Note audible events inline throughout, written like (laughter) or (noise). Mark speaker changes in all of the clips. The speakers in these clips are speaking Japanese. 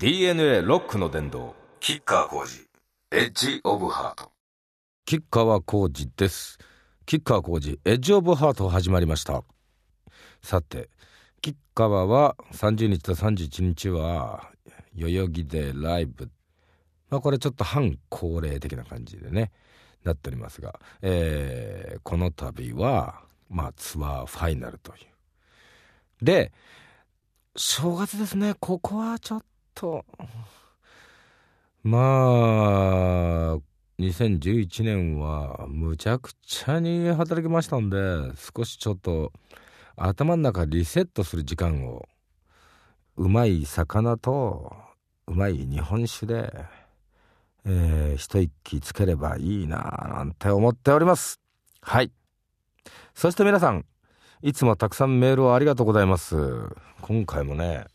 Speaker 1: DNA ロックの殿堂キッカー工事エッジオブハート。吉川浩司です。吉川浩司エッジオブハート始まりました。さて吉川は30日と31日は代々木でライブ。まあこれちょっと反恒例的な感じでねなっておりますが、えー、この度はまあツアーファイナルという。で正月ですね。ここはちょっとと。まあ2011年はむちゃくちゃに働きましたんで少しちょっと頭の中リセットする時間を。うまい魚とうまい日本酒で、えー、一息つければいいななんて思っております。はい。そして皆さんいつもたくさんメールをありがとうございます。今回もね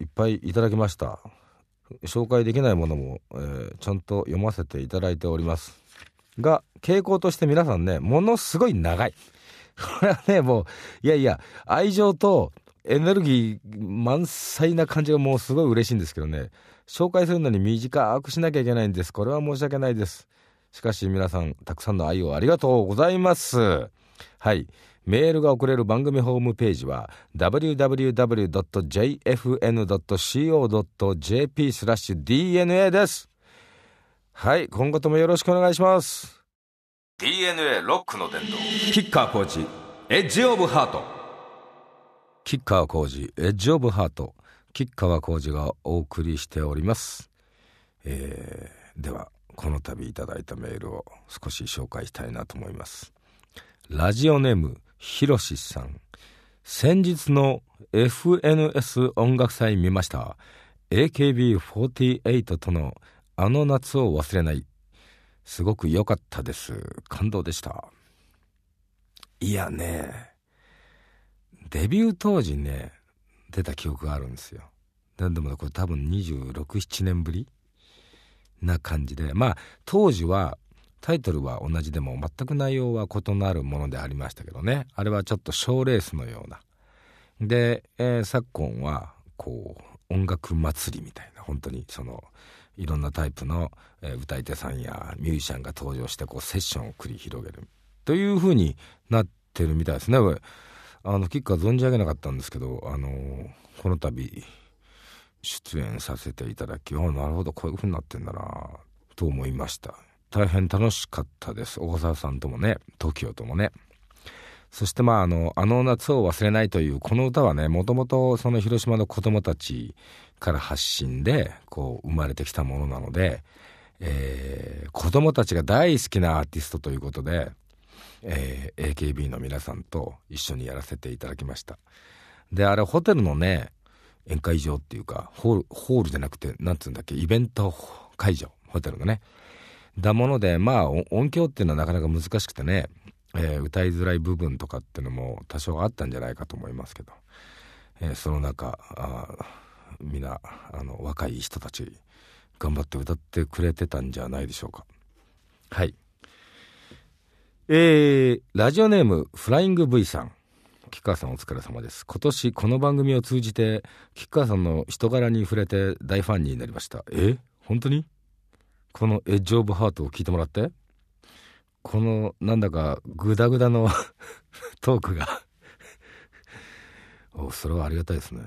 Speaker 1: いっぱいいただきました。紹介できないものも、えー、ちゃんと読ませていただいております。が傾向として皆さんねものすごい長い。これはねもういやいや愛情とエネルギー満載な感じがもうすごい嬉しいんですけどね。紹介するのに短くしなきゃいけないんです。これは申し訳ないです。しかし皆さんたくさんの愛をありがとうございます。はい。メールが送れる番組ホームページは www.jfn.co.jp スラッシュ DNA です。はい今後ともよろしくお願いします。DNA ロックの伝道。キッカーコーチエッジオブハート。キッカー工事エッジオブハート。吉川浩司がお送りしております、えー、ではこの度いただいたメールを少し紹介したいなと思います。ラジオネームひろしさん。先日の FNS 音楽祭見ました。AKB48 とのあの夏を忘れない。すごく良かったです。感動でした。いやねデビュー当時ね出た記憶があるんですよ。でもこれ多分267年ぶりな感じで。まあ当時はタイトルは同じでも全く内容は異なるものでありましたけどね。あれはちょっと賞レースのような。で、えー、昨今はこう音楽祭りみたいな本当にそのいろんなタイプの、えー、歌い手さんやミュージシャンが登場してこうセッションを繰り広げるというふうになってるみたいですね。あのキッカー存じ上げなかったんですけどあのー、この度出演させていただきあなるほどこういうふうになってんだなと思いました。大変楽しかったです。大沢さんともね TOKIO ともね。そしてまああの「あの夏を忘れない」というこの歌はねもともとその広島の子供たちから発信でこう生まれてきたものなので、えー、子供たちが大好きなアーティストということで、えー、AKB の皆さんと一緒にやらせていただきました。であれホテルのね宴会場っていうかホールホールじゃなくてなんつうんだっけイベント会場ホテルのね。だものでまあ音響っていうのはなかなか難しくてね、えー、歌いづらい部分とかっていうのも多少あったんじゃないかと思いますけど、えー、その中あ皆あの若い人たち頑張って歌ってくれてたんじゃないでしょうか。はい。えー、ラジオネームフライング V さん。吉川さんお疲れ様です。今年この番組を通じて吉川さんの人柄に触れて大ファンになりました。え本当に？このエッジオブハートを聞いてもらって。このなんだかグダグダの (laughs) トークが。おそれはありがたいですね。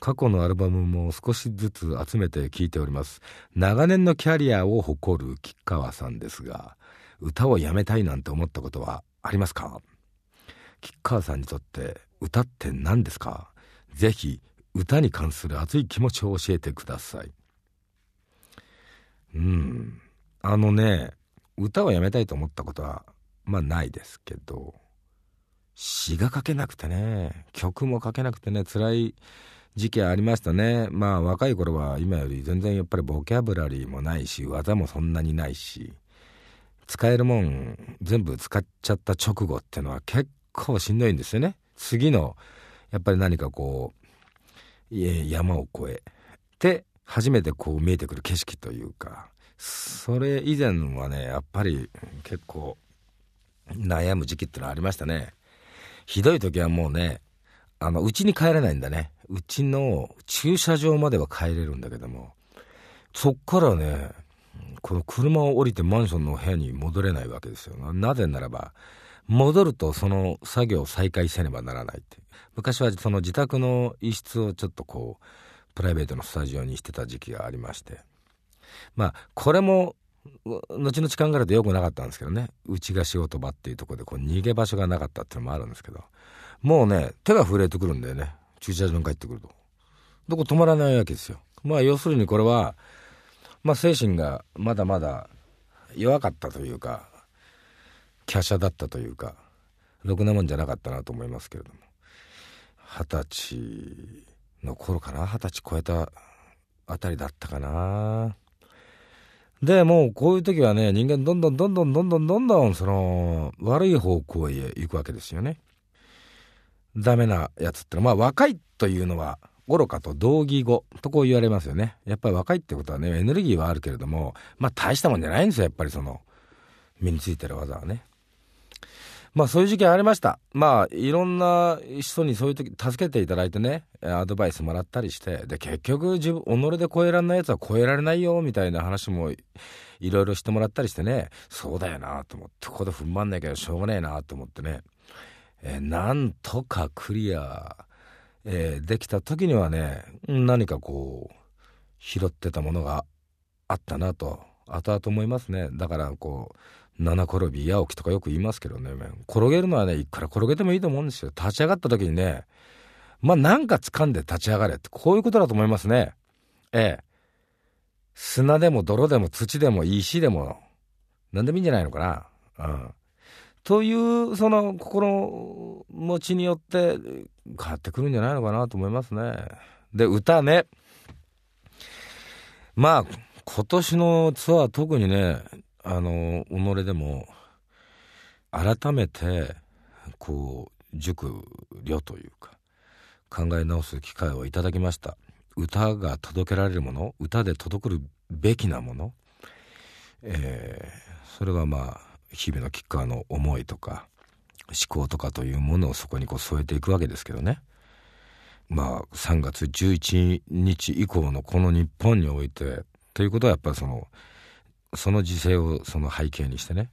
Speaker 1: 過去のアルバムも少しずつ集めて聴いております。長年のキャリアを誇る吉川さんですが歌をやめたいなんて思ったことはありますか？吉川さんにとって歌って何ですか？ぜひ歌に関する熱い気持ちを教えてください。うん。あのね歌をやめたいと思ったことはまあないですけど詩が書けなくてね曲も書けなくてね辛い時期ありましたね。まあ若い頃は今より全然やっぱりボキャブラリーもないし技もそんなにないし使えるもん全部使っちゃった直後ってのは結構しんどいんですよね。次のやっぱり何かこう山を越えて初めてこう見えてくる景色というかそれ以前はねやっぱり結構悩む時期ってのはありましたねひどい時はもうねあの家に帰れないんだねうちの駐車場までは帰れるんだけども、そっからね、この車を降りてマンションの部屋に戻れないわけですよ。なぜならば、戻るとその作業を再開せねばならないって。昔はその自宅の一室をちょっとこう、プライベートのスタジオにしてた時期がありまして。まあ、これも、後々考えると良くなかったんですけどね。うちが仕事場っていうところでこう逃げ場所がなかったっていうのもあるんですけど。もうね、手が震えてくるんだよね。駐車場に帰ってくると。どこ止まらないわけですよ。まあ要するにこれは、まあ精神がまだまだ弱かったというか、華奢だったというか、ろくなもんじゃなかったなと思いますけれども。二十歳の頃かな？二十歳超えたあたりだったかな。で、もうこういう時はね、人間どんどんどんどんどんどんどんどんその悪い方向へ行くわけですよね。ダメなやつってのは、まあ若いというのは愚かと同義語とこう言われますよね。やっぱり若いってことはね、エネルギーはあるけれども、まあ大したもんじゃないんですよ、やっぱりその、身についてる技はね。まあそういう時期ありました。まあいろんな人にそういう時助けていただいてね、アドバイスもらったりして、で結局自分、己で超えられないやつは超えられないよみたいな話もいろいろしてもらったりしてね、そうだよなと思って、ここで踏ん張んなきゃしょうがねえなと思ってね。えー、なんとかクリア、えー、できた時にはね何かこう拾ってたものがあったなと後々思いますねだからこう七転び八起きとかよく言いますけどね転げるのはねいくら転げてもいいと思うんですよ。立ち上がった時にねまあなんか掴んで立ち上がれってこういうことだと思いますね。ええ。砂でも泥でも土でも石でも何でもいいんじゃないのかな。うん。というその心持ちによって変わってくるんじゃないのかなと思いますね。で歌ね。まあ今年のツアー特にねあの己でも改めてこう熟慮というか考え直す機会をいただきました。歌が届けられるもの歌で届くべきなもの、えー、それはまあ日々のキッカーの思いとか思考とかというものをそこにこう添えていくわけですけどね。まあ3月11日以降のこの日本においてということはやっぱりそのその時勢をその背景にしてね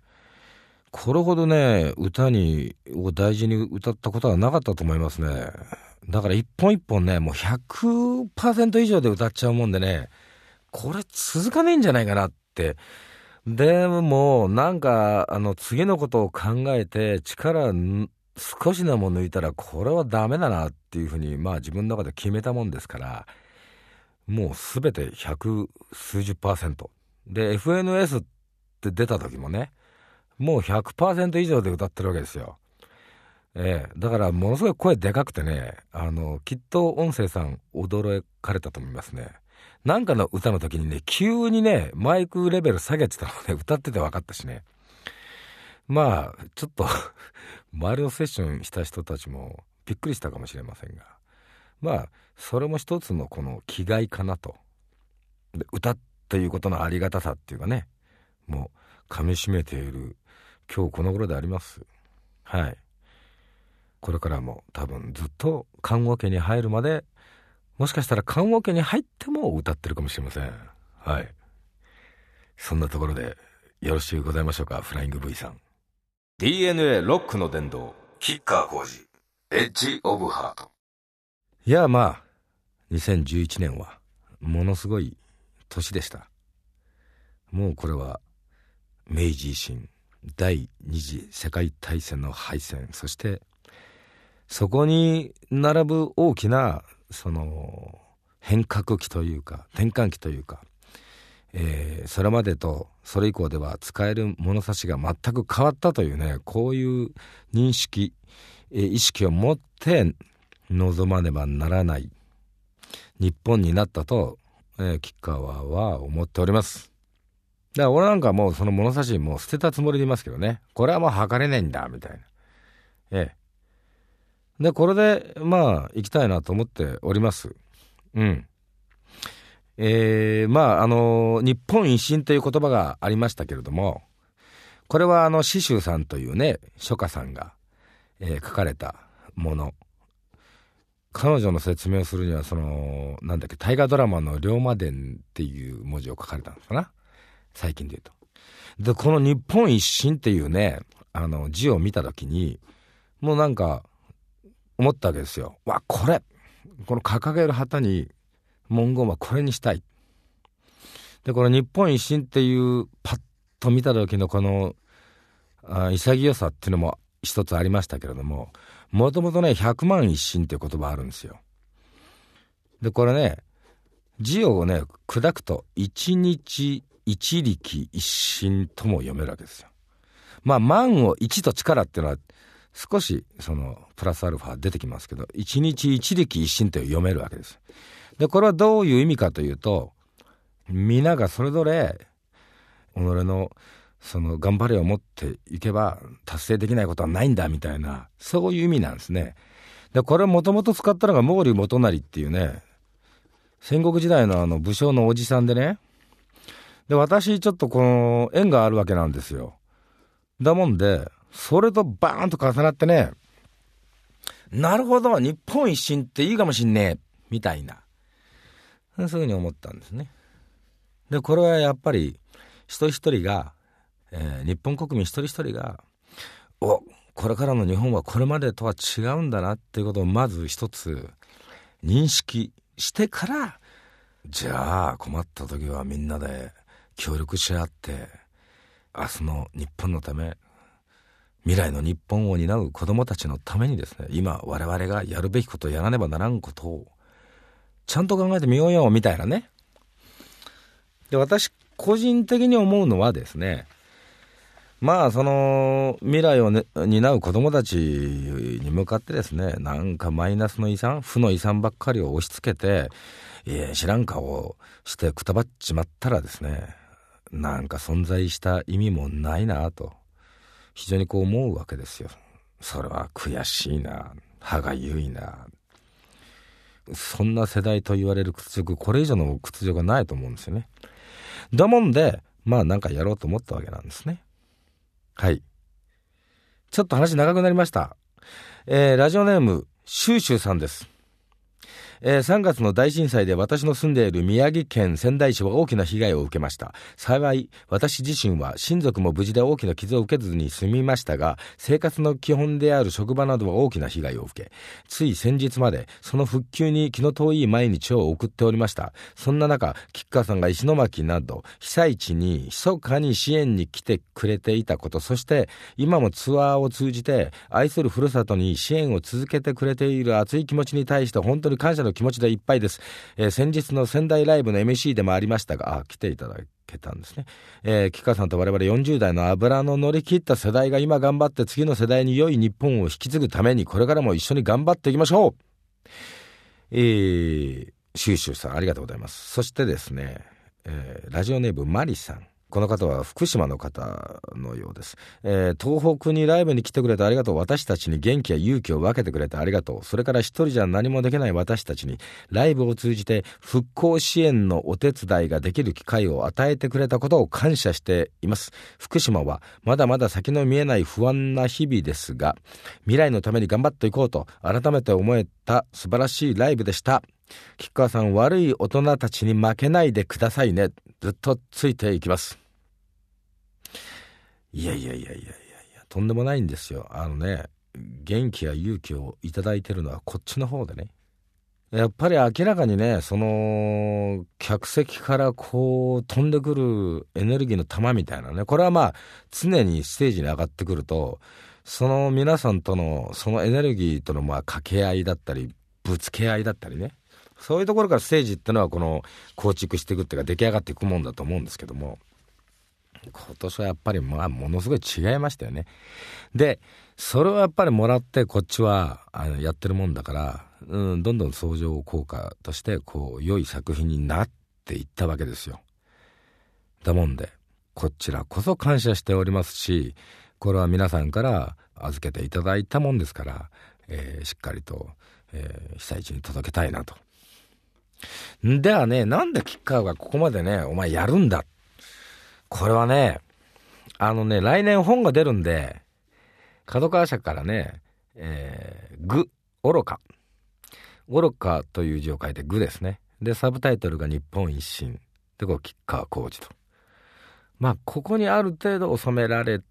Speaker 1: これほどね歌にを大事に歌ったことはなかったと思いますねだから一本一本ねもう100%以上で歌っちゃうもんでねこれ続かねえんじゃないかなってでも、なんか、あの、次のことを考えて、力少しでも抜いたら、これはダメだなっていうふうに、まあ自分の中で決めたもんですから、もうすべて百数十パーセント。で、FNS って出た時もね、もう100%以上で歌ってるわけですよ。ええだからものすごい声でかくてね、あの、きっと音声さん驚かれたと思いますね。なんかの歌の時にね、急にね、マイクレベル下げてたのね、歌ってて分かったしね。まあ、ちょっと (laughs) 周りのセッションした人たちもびっくりしたかもしれませんが、まあ、それも一つのこの気概かなと。で歌っていうことのありがたさっていうかね、もう噛みしめている今日この頃であります。はい。これからも多分ずっと看護家に入るまでもしかしたら棺桶に入っても歌ってるかもしれません。はい。そんなところでよろしゅうございましょうか、フライング V さん。DNA ロックの殿堂、キッカー工事、エッジオブハート。いや、まあ、2011年は、ものすごい年でした。もうこれは、明治維新、第二次世界大戦の敗戦、そして、そこに並ぶ大きなその変革期というか転換期というか、えー、それまでとそれ以降では使える物差しが全く変わったというねこういう認識、えー、意識を持って望まねばならない日本になったと、え、吉川は思っております。だから俺なんかもうその物差しもう捨てたつもりでいますけどねこれはもう測れないんだみたいな。ええで、これで、まあ、行きたいなと思っております。うん。えー、まあ、あの、日本維新という言葉がありましたけれども、これはあの、詩集さんというね、書家さんが、えー、書かれたもの。彼女の説明をするにはそのなんだっけ大河ドラマの「龍馬伝」っていう文字を書かれたのかな？最近で言うと。でこの「日本一新」っていうねあの字を見た時にもうなんか思ったわけですよ。わこれこの掲げる旗に文言はこれにしたい。でこの「日本一新」っていうパッと見た時のこの潔さっていうのも一つありましたけれどももともとね百万一新っていう言葉あるんですよ。でこれね字をね砕くと一日一力一心とも読めるわけですよ。まあ万を一と力っていうのは少しそのプラスアルファ出てきますけど一日一力一心って読めるわけです。でこれはどういう意味かというと皆がそれぞれ己のその頑張れを持っていけば達成できないことはないんだみたいなそういう意味なんですね。でこれもともと使ったのが毛利元就っていうね戦国時代のあの武将のおじさんでねで私ちょっとこの縁があるわけなんですよ。だもんでそれとバーンと重なってねなるほど日本一新っていいかもしんねえみたいなそういうふうに思ったんですね。でこれはやっぱり人一人がえー、日本国民一人一人がおこれからの日本はこれまでとは違うんだなっていうことをまず一つ認識してからじゃあ困った時はみんなで協力し合って明日の日本のため未来の日本を担う子供たちのためにですね今我々がやるべきことやらねばならんことをちゃんと考えてみようよみたいなね。で私個人的に思うのはですねまあその未来を、ね、担う子どもたちに向かってですねなんかマイナスの遺産負の遺産ばっかりを押し付けて、知らん顔をしてくたばっちまったらですねなんか存在した意味もないなと非常にこう思うわけですよ。それは悔しいな歯がゆいなそんな世代と言われる屈辱これ以上の屈辱がないと思うんですよね。だもんでまあなんかやろうと思ったわけなんですね。はい。ちょっと話長くなりました。えー、ラジオネーム、シューシューさんです。えー、3月の大震災で私の住んでいる宮城県仙台市は大きな被害を受けました。幸い、私自身は親族も無事で大きな傷を受けずに済みましたが、生活の基本である職場などは大きな被害を受け、つい先日までその復旧に気の遠い毎日を送っておりました。そんな中、吉川さんが石巻など被災地に密かに支援に来てくれていたこと、そして今もツアーを通じて愛するふるさとに支援を続けてくれている熱い気持ちに対して本当に感謝の気持ちでいっぱいです。えー、先日の仙台ライブの MC でもありましたが、あ、来ていただけたんですね。えー、吉川さんと我々40代の油の乗り切った世代が今頑張って次の世代に良い日本を引き継ぐためにこれからも一緒に頑張っていきましょうえー、シューシューさんありがとうございます。そしてですね、えー、ラジオネームマリさん。この方は福島の方のようです、えー、東北にライブに来てくれてありがとう。私たちに元気や勇気を分けてくれてありがとう。それから一人じゃ何もできない私たちに、ライブを通じて復興支援のお手伝いができる機会を与えてくれたことを感謝しています。福島はまだまだ先の見えない不安な日々ですが、未来のために頑張っていこうと改めて思えた素晴らしいライブでした。吉川さん悪い大人たちに負けないでくださいねずっとついていきます。いやいやいやいやいやいやとんでもないんですよ。あのね元気や勇気をいただいてるのはこっちの方でね。やっぱり明らかにねその客席からこう飛んでくるエネルギーの玉みたいなね。これはまあ常にステージに上がってくるとその皆さんとのそのエネルギーとのまあ掛け合いだったりぶつけ合いだったりね。そういうところからステージってのはこの構築していくっていうか出来上がっていくもんだと思うんですけども今年はやっぱりまあものすごい違いましたよね。でそれをやっぱりもらってこっちはあのやってるもんだから、うん、どんどん相乗効果としてこう良い作品になっていったわけですよ。だもんでこちらこそ感謝しておりますしこれは皆さんから預けていただいたもんですから、えー、しっかりと、えー、被災地に届けたいなとではね、なんでキッカーがここまでね、お前やるんだ。これはね、あのね、来年本が出るんで、角川社からね、えー、愚、愚か。ゴロッカという字を書いてグですね。で、サブタイトルが日本一新。で、こう、吉川浩司と。まあ、ここにある程度収められ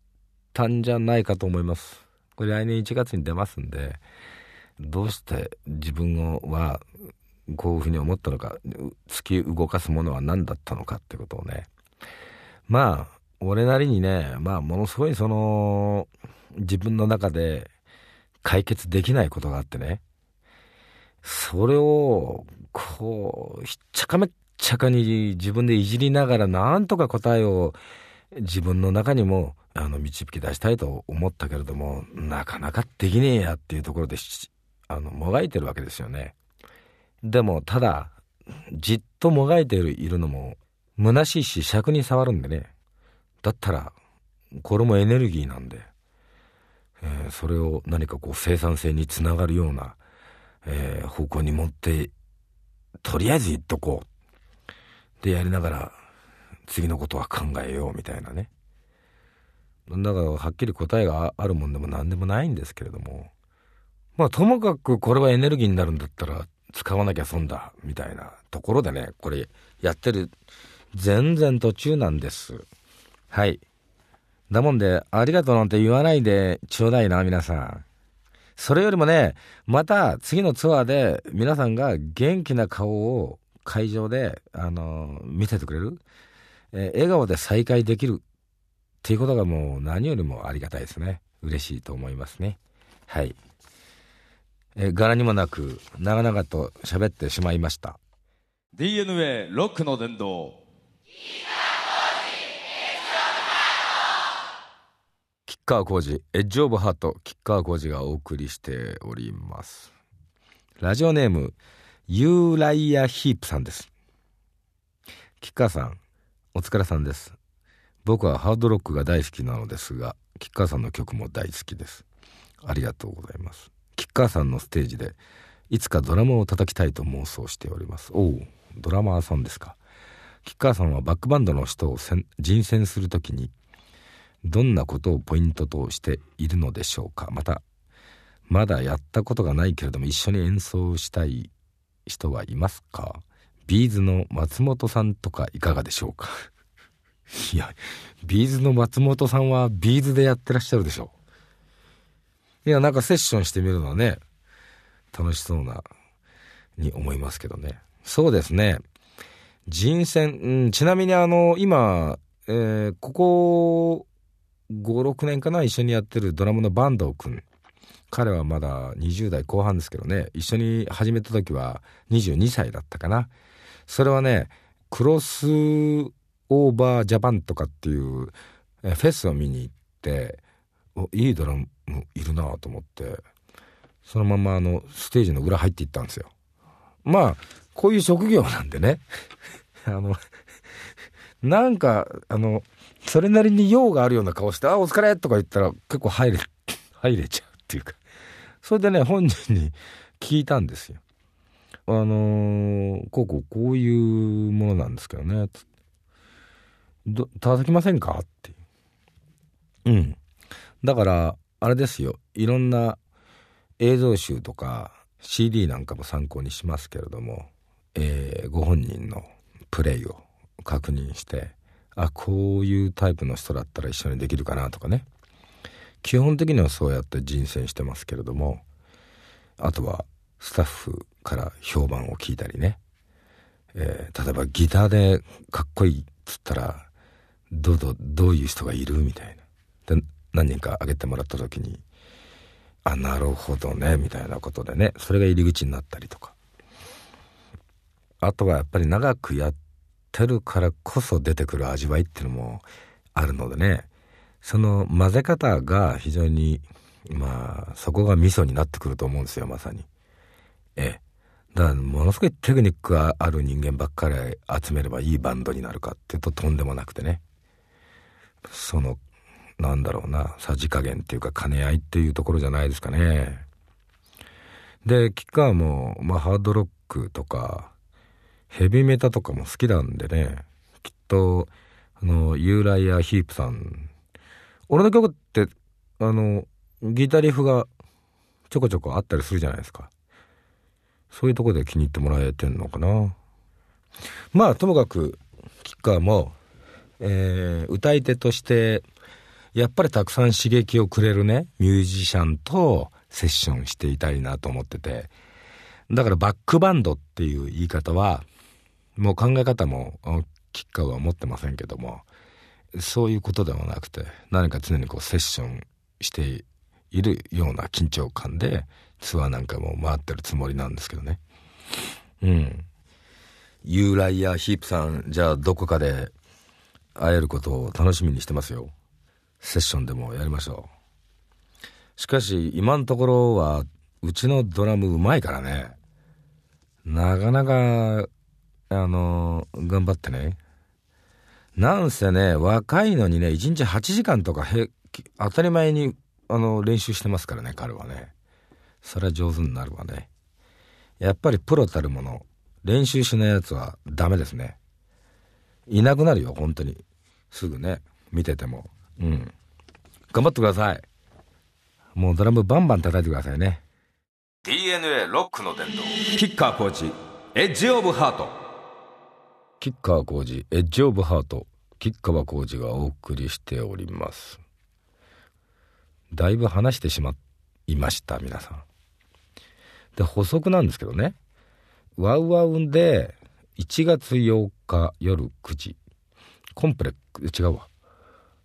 Speaker 1: たんじゃないかと思います。これ来年1月に出ますんで、どうして自分はこういうふうに思ったのか、突き動かすものは何だったのかってことをね。まあ、俺なりにね、まあ、ものすごいその、自分の中で解決できないことがあってね。それを、こう、ひっちゃかめっちゃかに自分でいじりながら、なんとか答えを自分の中にも、あの、導き出したいと思ったけれども、なかなかできねえやっていうところで、あの、もがいてるわけですよね。でも、ただ、じっともがいているのも、虚しいし、尺に触るんでね。だったら、これもエネルギーなんで、えー、それを何かこう生産性につながるような、えー、方向に持って、とりあえず言っとこう。で、やりながら、次のことは考えようみたいなね。だから、はっきり答えがあるもんでも何でもないんですけれども、まあ、ともかくこれはエネルギーになるんだったら、使わなきゃ損だ、みたいなところでね、これやってる、全然途中なんです。はい。だもんで、ありがとうなんて言わないでちょうだいな、皆さん。それよりもね、また次のツアーで皆さんが元気な顔を会場で、あの見せてくれる、えー、笑顔で再会できるっていうことがもう何よりもありがたいですね。嬉しいと思いますね。はい。えー、柄にもなく長々と喋ってしまいました。
Speaker 2: DNA ロックの殿堂。
Speaker 1: 吉川浩司エッジオブハート吉川浩司がお送りしております。ラジオネームユーライアヒープさんです。吉川さんお疲れさんです。僕はハードロックが大好きなのですが吉川さんの曲も大好きです。ありがとうございます吉川さんのステージでいつかドラムを叩きたいと妄想しております。おおドラマーさんですか。吉川さんはバックバンドの人を人選するときにどんなことをポイントとしているのでしょうか。またまだやったことがないけれども一緒に演奏したい人はいますか。 B'zの松本さんとかいかがでしょうか。(laughs) いや B'zの松本さんは B'zでやってらっしゃるでしょう。いや、なんかセッションしてみるのはね、楽しそうな、に思いますけどね。そうですね。人選、うん、ちなみにあの、今、えー、ここ5、6年かな、一緒にやってるドラムの坂東くん。彼はまだ20代後半ですけどね、一緒に始めた時は22歳だったかな。それはね、クロスオーバージャパンとかっていうフェスを見に行って、いいドラムいるなと思ってそのままあのステージの裏入っていったんですよ。まあこういう職業なんでね。(laughs) あのなんかあのそれなりに用があるような顔して「あお疲れ」とか言ったら結構入れ (laughs) 入れちゃうっていうか。それでね本人に聞いたんですよ。あのー、こうこうこういうものなんですけどね。ど叩きませんか？ってうん。だからあれですよ。いろんな映像集とか CD なんかも参考にしますけれども、えー、ご本人のプレイを確認してあこういうタイプの人だったら一緒にできるかなとかね。基本的にはそうやって人選してますけれどもあとはスタッフから評判を聞いたりね、えー、例えばギターでかっこいいっつったらどうどどういう人がいるみたいな。何人か挙げてもらった時にあなるほどねみたいなことでねそれが入り口になったりとか。あとはやっぱり長くやってるからこそ出てくる味わいっていうのもあるのでねその混ぜ方が非常にまあそこが味噌になってくると思うんですよまさに。ええ。だからものすごいテクニックがある人間ばっかり集めればいいバンドになるかっていうととんでもなくてね。そのなんだろうな、さじ加減っていうか兼ね合いっていうところじゃないですかね。で、キッカーも、まあ、ハードロックとか、ヘビメタとかも好きなんでね、きっと、あの、ユーライア・ヒープさん、俺の曲って、あの、ギタリフがちょこちょこあったりするじゃないですか。そういうとこで気に入ってもらえてんのかな。まあ、ともかく、吉川も、えー、歌い手として、やっぱりたくさん刺激をくれるね、ミュージシャンとセッションしていたいなと思ってて、だからバックバンドっていう言い方は、もう考え方も、吉川は持ってませんけども、そういうことではなくて、何か常にこうセッションしているような緊張感で、ツアーなんかも回ってるつもりなんですけどね。うん。ユーライやヒープさん、じゃあどこかで会えることを楽しみにしてますよ。セッションでもやりましょう。しかし、今のところは、うちのドラムうまいからね。なかなか、あの、頑張ってね。なんせね、若いのにね、1日8時間とかへ、当たり前に、あの、練習してますからね、彼はね。それは上手になるわね。やっぱりプロたるもの、練習しないやつはダメですね。いなくなるよ、本当に。すぐね、見てても。うん。頑張ってください。もうドラムバンバン叩いてくださいね。
Speaker 2: DNA ロックの伝道。キッカーコーチ、エッジオブハート。
Speaker 1: キッカー工事、エッジオブハート、吉川工事がお送りしております。だいぶ話してしまいました、皆さん。で、補足なんですけどね。ワウワウで1月8日夜9時。コンプレック、違うわ。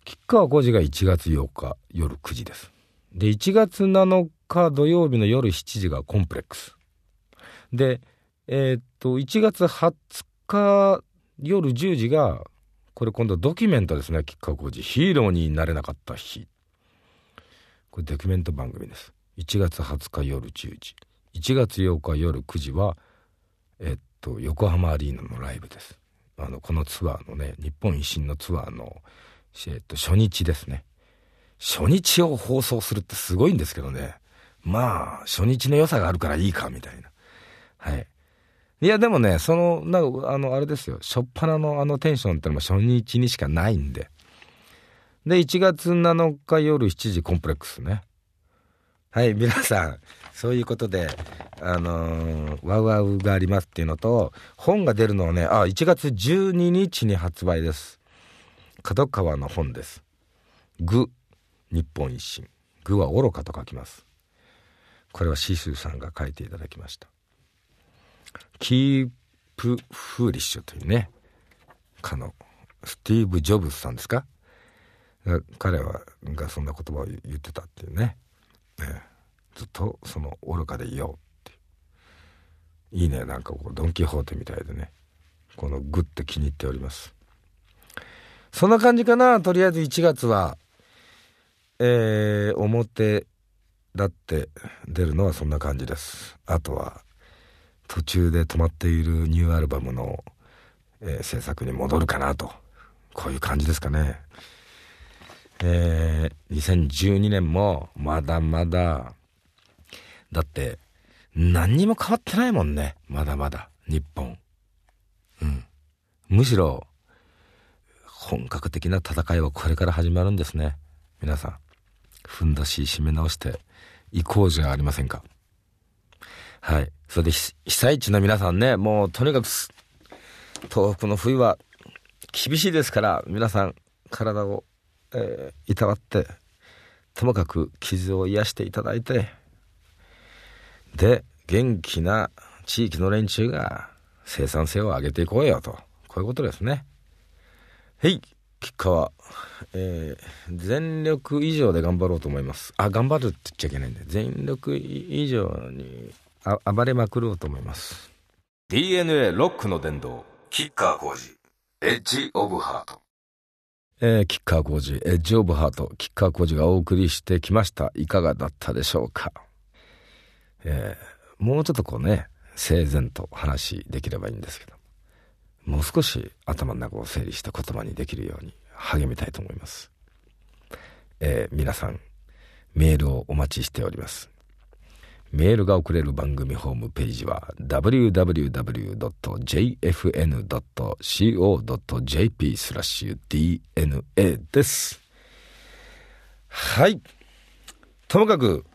Speaker 1: 吉川浩司が1月8日夜9時です。で、1月7日土曜日の夜7時がコンプレックス。で、えー、っと、1月20日夜10時が、これ今度ドキュメントですね、吉川浩司。ヒーローになれなかった日。これドキュメント番組です。1月20日夜10時。1月8日夜9時は、えっと、横浜アリーナのライブです。あの、このツアーのね、日本維新のツアーの、えっと、初日ですね。初日を放送するってすごいんですけどね。まあ、初日の良さがあるからいいか、みたいな。はい。いや、でもね、その、なんかあの、あれですよ。初っ端のあのテンションってのも初日にしかないんで。で、1月7日夜7時コンプレックスね。はい、皆さん、そういうことで、あのー、ワウワウがありますっていうのと、本が出るのはね、あ、1月12日に発売です。角川の本です。具、日本維新。具は愚かと書きます。これはシースーさんが書いていただきました。キープ・フーリッシュというね、かの、スティーブ・ジョブズさんですか？彼は、がそんな言葉を言ってたっていうね。ねずっとその愚かでいようっていいねなんかこうドン・キホーテみたいでねこのグッと気に入っておりますそんな感じかなとりあえず1月はえー、表だって出るのはそんな感じですあとは途中で止まっているニューアルバムの、えー、制作に戻るかなとこういう感じですかねえー、2012年もまだまだだって、何にも変わってないもんね。まだまだ、日本。うん。むしろ、本格的な戦いはこれから始まるんですね。皆さん、ふんだし締め直していこうじゃありませんか。はい。それで被災地の皆さんね、もうとにかく、東北の冬は厳しいですから、皆さん、体を、えー、いたわって、ともかく傷を癒していただいて、で、元気な地域の連中が生産性を上げていこうよと。こういうことですね。はい。結果は、えー、全力以上で頑張ろうと思います。あ、頑張るって言っちゃいけないんで、全力以上にあ暴れまくろうと思います。
Speaker 2: DNA ロックの殿堂、キッカー工事、エッジオブハート。
Speaker 1: えー、キッカー工事、エッジオブハート、キッカー工事がお送りしてきました。いかがだったでしょうかえー、もうちょっとこうね、整然と話できればいいんですけど、もう少し頭の中を整理した言葉にできるように励みたいと思います。えー、皆さん、メールをお待ちしております。メールが送れる番組ホームページは www.jfn.co.jp スラッシュ DNA です。はい。ともかく、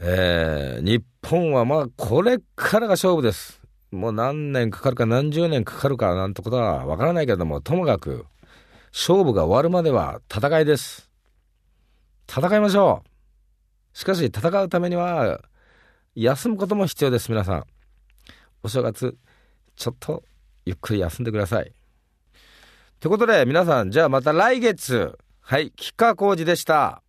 Speaker 1: えー、日本はまあこれからが勝負です。もう何年かかるか何十年かかるかなんてことはわからないけれども、ともかく勝負が終わるまでは戦いです。戦いましょう。しかし戦うためには休むことも必要です、皆さん。お正月、ちょっとゆっくり休んでください。ということで皆さん、じゃあまた来月。はい、吉川浩司でした。